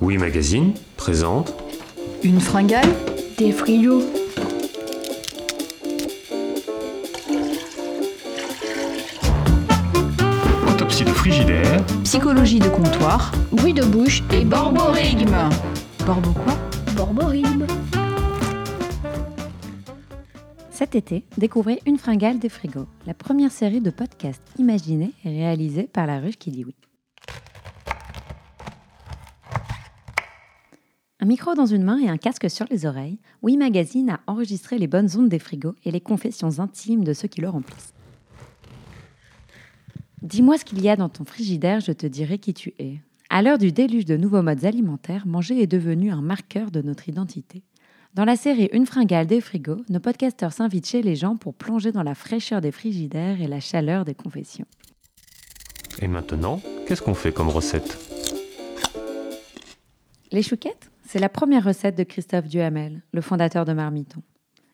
Oui Magazine présente Une fringale Des frigos. Autopsie de frigidaire, Psychologie de comptoir Bruit de bouche et Borborigme Borbo quoi? Borborigme. Cet été, découvrez Une fringale des frigos, la première série de podcasts imaginés et réalisés par La Ruche qui dit oui. Un micro dans une main et un casque sur les oreilles, Oui Magazine a enregistré les bonnes ondes des frigos et les confessions intimes de ceux qui le remplissent. Dis-moi ce qu'il y a dans ton frigidaire, je te dirai qui tu es. À l'heure du déluge de nouveaux modes alimentaires, manger est devenu un marqueur de notre identité. Dans la série Une fringale des frigos, nos podcasteurs s'invitent chez les gens pour plonger dans la fraîcheur des frigidaires et la chaleur des confessions. et maintenant, qu'est-ce qu'on fait comme recette? Les chouquettes, c'est la première recette de Christophe Duhamel, le fondateur de Marmiton.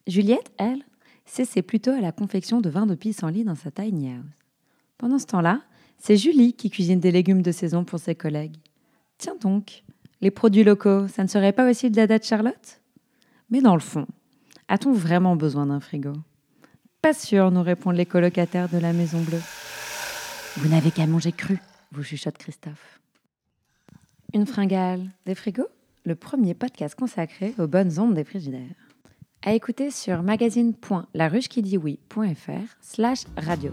Juliette, elle, c'est plutôt à la confection de vin de pissenlit dans sa tiny house. Pendant ce temps-là, c'est Julie qui cuisine des légumes de saison pour ses collègues. Tiens donc, les produits locaux, ça ne serait pas aussi le dada de Charlotte? Mais dans le fond, a-t-on vraiment besoin d'un frigo? Pas sûr, nous répondent les colocataires de la Maison Bleue. Vous n'avez qu'à manger cru, vous chuchote Christophe. Une fringale des frigos? Le premier podcast consacré aux bonnes ondes des frigidaires. À écouter sur magazine.laruchequidioui.fr slash radio.